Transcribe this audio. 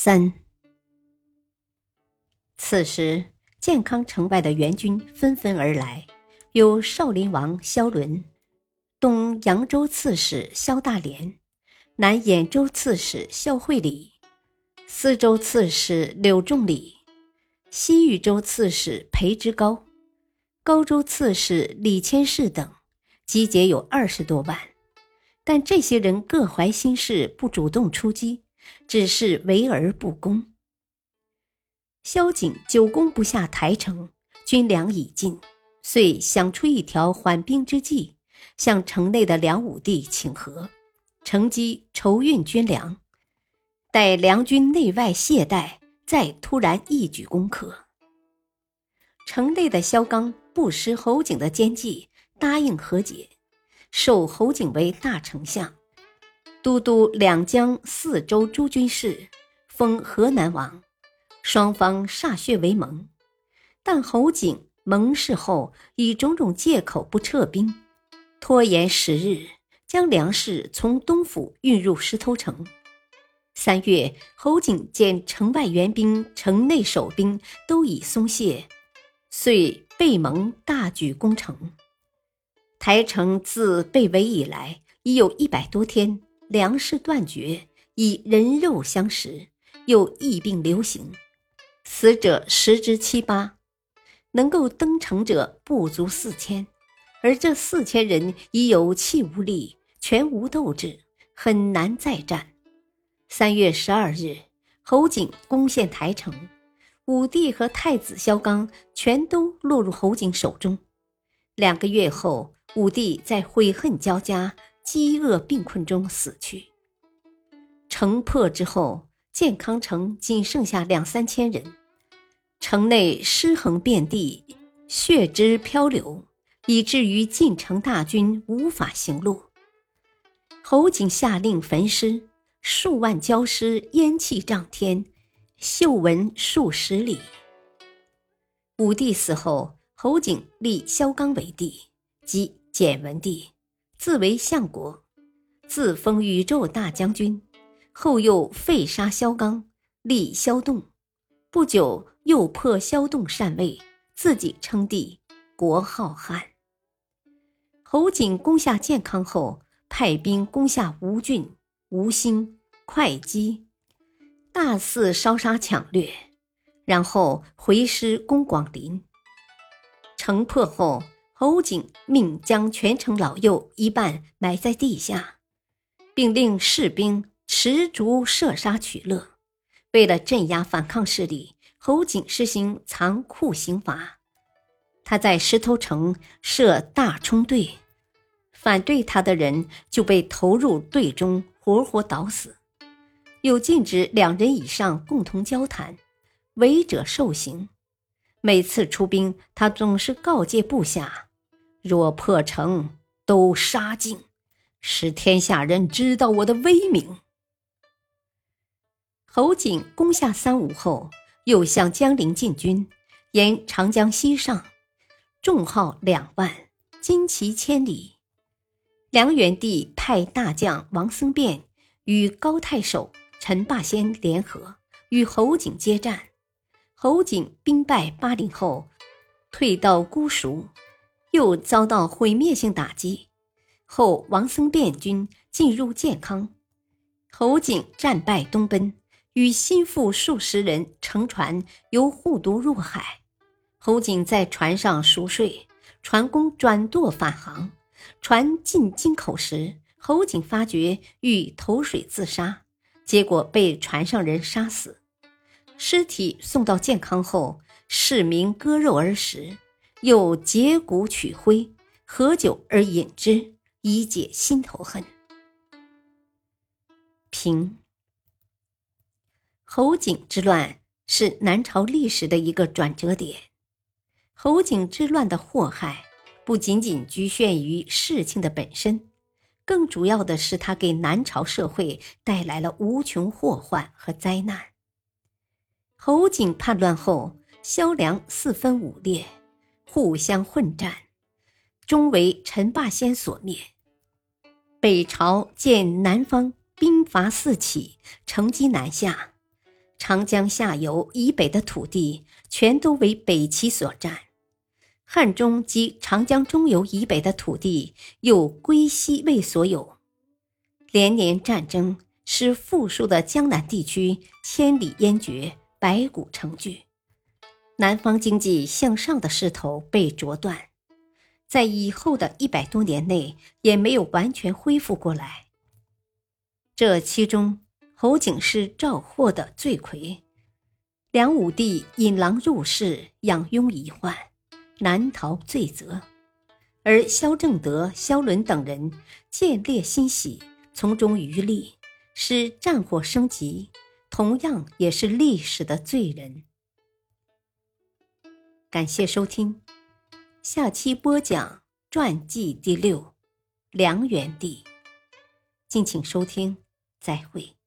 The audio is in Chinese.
三。此时，建康城外的援军纷纷而来，有少林王萧伦、东扬州刺史萧大连、南兖州刺史萧惠礼、司州刺史柳仲礼、西豫州刺史裴之高、高州刺史李千世等，集结有二十多万。但这些人各怀心事，不主动出击。只是围而不攻。萧景久攻不下台城，军粮已尽，遂想出一条缓兵之计，向城内的梁武帝请和，乘机筹运军粮，待梁军内外懈怠，再突然一举攻克。城内的萧纲不识侯景的奸计，答应和解，授侯景为大丞相。都督两江四州诸军事，封河南王，双方歃血为盟。但侯景盟誓后，以种种借口不撤兵，拖延十日，将粮食从东府运入石头城。三月，侯景见城外援兵、城内守兵都已松懈，遂备盟大举攻城。台城自被围以来，已有一百多天。粮食断绝，以人肉相食，又疫病流行，死者十之七八，能够登城者不足四千，而这四千人已有气无力，全无斗志，很难再战。三月十二日，侯景攻陷台城，武帝和太子萧纲全都落入侯景手中。两个月后，武帝在悔恨交加。饥饿病困中死去。城破之后，建康城仅剩下两三千人，城内尸横遍地，血汁漂流，以至于进城大军无法行路。侯景下令焚尸，数万焦尸烟气涨天，嗅闻数十里。武帝死后，侯景立萧纲为帝，即简文帝。自为相国，自封宇宙大将军，后又废杀萧纲，立萧栋。不久又破萧栋禅位，自己称帝，国号汉。侯景攻下建康后，派兵攻下吴郡、吴兴、会稽，大肆烧杀抢掠，然后回师攻广陵。城破后。侯景命将全城老幼一半埋在地下，并令士兵持竹射杀取乐。为了镇压反抗势力，侯景实行残酷刑罚。他在石头城设大冲队，反对他的人就被投入队中，活活捣死。又禁止两人以上共同交谈，违者受刑。每次出兵，他总是告诫部下。若破城，都杀尽，使天下人知道我的威名。侯景攻下三吴后，又向江陵进军，沿长江西上，众号两万，旌旗千里。梁元帝派大将王僧辩与高太守陈霸先联合，与侯景接战。侯景兵败巴陵后，退到姑熟。又遭到毁灭性打击，后王僧辩军进入建康，侯景战败东奔，与心腹数十人乘船由护都入海。侯景在船上熟睡，船工转舵返航，船进京口时，侯景发觉欲投水自杀，结果被船上人杀死。尸体送到建康后，市民割肉而食。又截骨取灰，合酒而饮之，以解心头恨。平侯景之乱是南朝历史的一个转折点。侯景之乱的祸害不仅仅局限于事情的本身，更主要的是它给南朝社会带来了无穷祸患和灾难。侯景叛乱后，萧梁四分五裂，互相混战，终为陈霸先所灭。北朝见南方兵伐四起，乘机南下，长江下游以北的土地全都为北齐所占，汉中及长江中游以北的土地又归西魏所有。连年战争使富庶的江南地区千里烟绝，白骨成聚，南方经济向上的势头被啄断。在以后的一百多年内，也没有完全恢复过来。这其中，侯景是赵获的罪魁，梁武帝引狼入室，养拥遗患，难逃罪责；而萧正德、萧伦等人见猎欣喜，从中渔利，使战火升级，同样也是历史的罪人。感谢收听。下期播讲传记第六，梁元帝。敬请收听，再会。